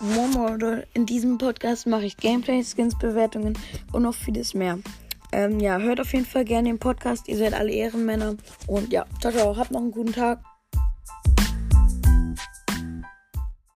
Momo. In diesem Podcast mache ich Gameplay, Skins-Bewertungen und noch vieles mehr. Ähm, ja, hört auf jeden Fall gerne den Podcast. Ihr seid alle Ehrenmänner. Und ja, ciao, ciao. Habt noch einen guten Tag.